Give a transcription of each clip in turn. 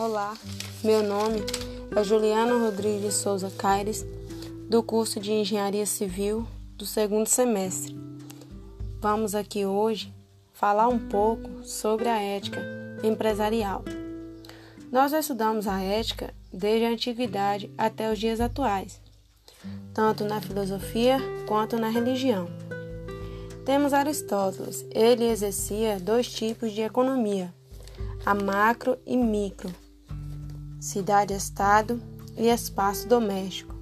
Olá, meu nome é Juliana Rodrigues Souza Caires, do curso de Engenharia Civil do segundo semestre. Vamos aqui hoje falar um pouco sobre a ética empresarial. Nós estudamos a ética desde a antiguidade até os dias atuais, tanto na filosofia quanto na religião. Temos Aristóteles, ele exercia dois tipos de economia a macro e micro, cidade-estado e espaço doméstico.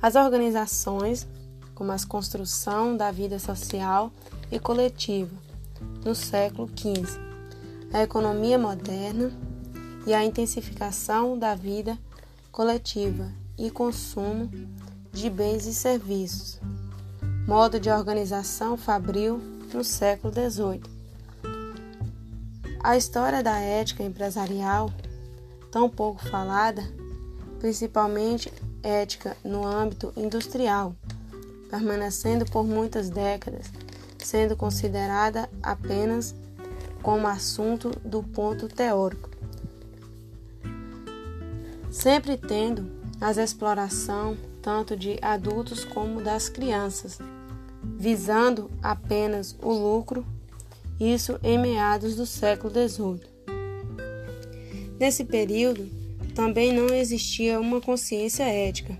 As organizações, como a construção da vida social e coletiva, no século XV, a economia moderna e a intensificação da vida coletiva e consumo de bens e serviços, modo de organização fabril no século XVIII a história da ética empresarial, tão pouco falada, principalmente ética no âmbito industrial, permanecendo por muitas décadas, sendo considerada apenas como assunto do ponto teórico, sempre tendo as exploração tanto de adultos como das crianças, visando apenas o lucro isso em meados do século XVIII. Nesse período, também não existia uma consciência ética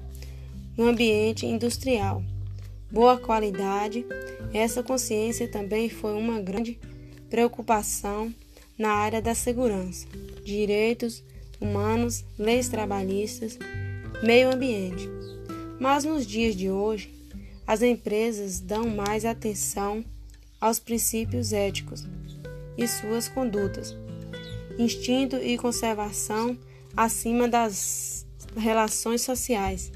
no ambiente industrial. Boa qualidade, essa consciência também foi uma grande preocupação na área da segurança, direitos humanos, leis trabalhistas, meio ambiente. Mas nos dias de hoje, as empresas dão mais atenção aos princípios éticos e suas condutas, instinto e conservação acima das relações sociais,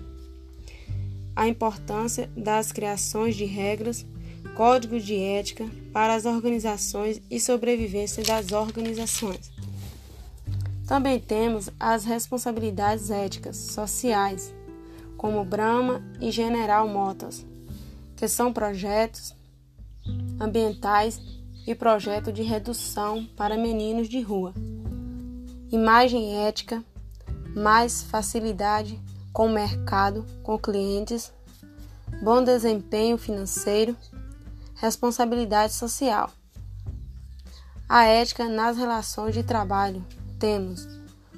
a importância das criações de regras, códigos de ética para as organizações e sobrevivência das organizações. Também temos as responsabilidades éticas sociais, como Brahma e General Motors, que são projetos ambientais e projeto de redução para meninos de rua. Imagem ética, mais facilidade com o mercado, com clientes, bom desempenho financeiro, responsabilidade social. A ética nas relações de trabalho temos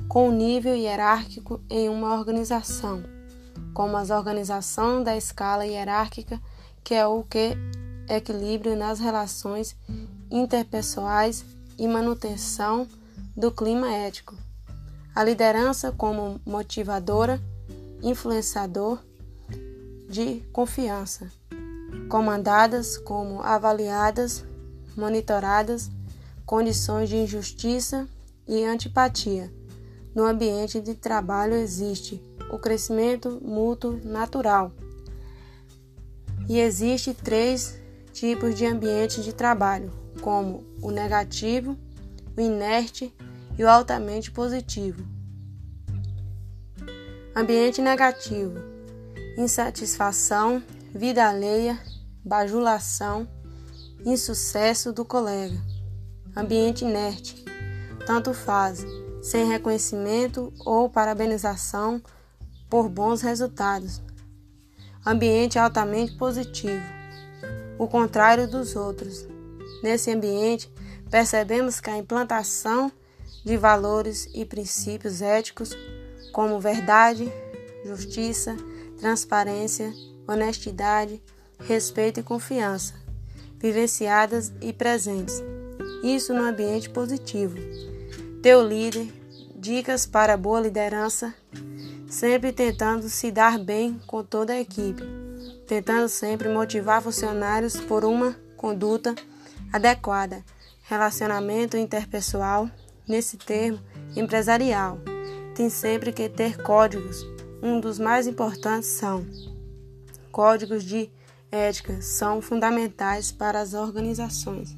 com o nível hierárquico em uma organização, como as organização da escala hierárquica, que é o que equilíbrio nas relações interpessoais e manutenção do clima ético. A liderança como motivadora, influenciador de confiança, comandadas como avaliadas, monitoradas, condições de injustiça e antipatia. No ambiente de trabalho existe o crescimento mútuo natural. E existe três tipos de ambiente de trabalho, como o negativo, o inerte e o altamente positivo. Ambiente negativo: insatisfação, vida alheia, bajulação, insucesso do colega. Ambiente inerte: tanto faz, sem reconhecimento ou parabenização por bons resultados. Ambiente altamente positivo o contrário dos outros. Nesse ambiente, percebemos que a implantação de valores e princípios éticos como verdade, justiça, transparência, honestidade, respeito e confiança, vivenciadas e presentes. Isso no ambiente positivo. Teu líder, dicas para boa liderança, sempre tentando se dar bem com toda a equipe tentando sempre motivar funcionários por uma conduta adequada, relacionamento interpessoal, nesse termo empresarial. Tem sempre que ter códigos. Um dos mais importantes são códigos de ética, são fundamentais para as organizações.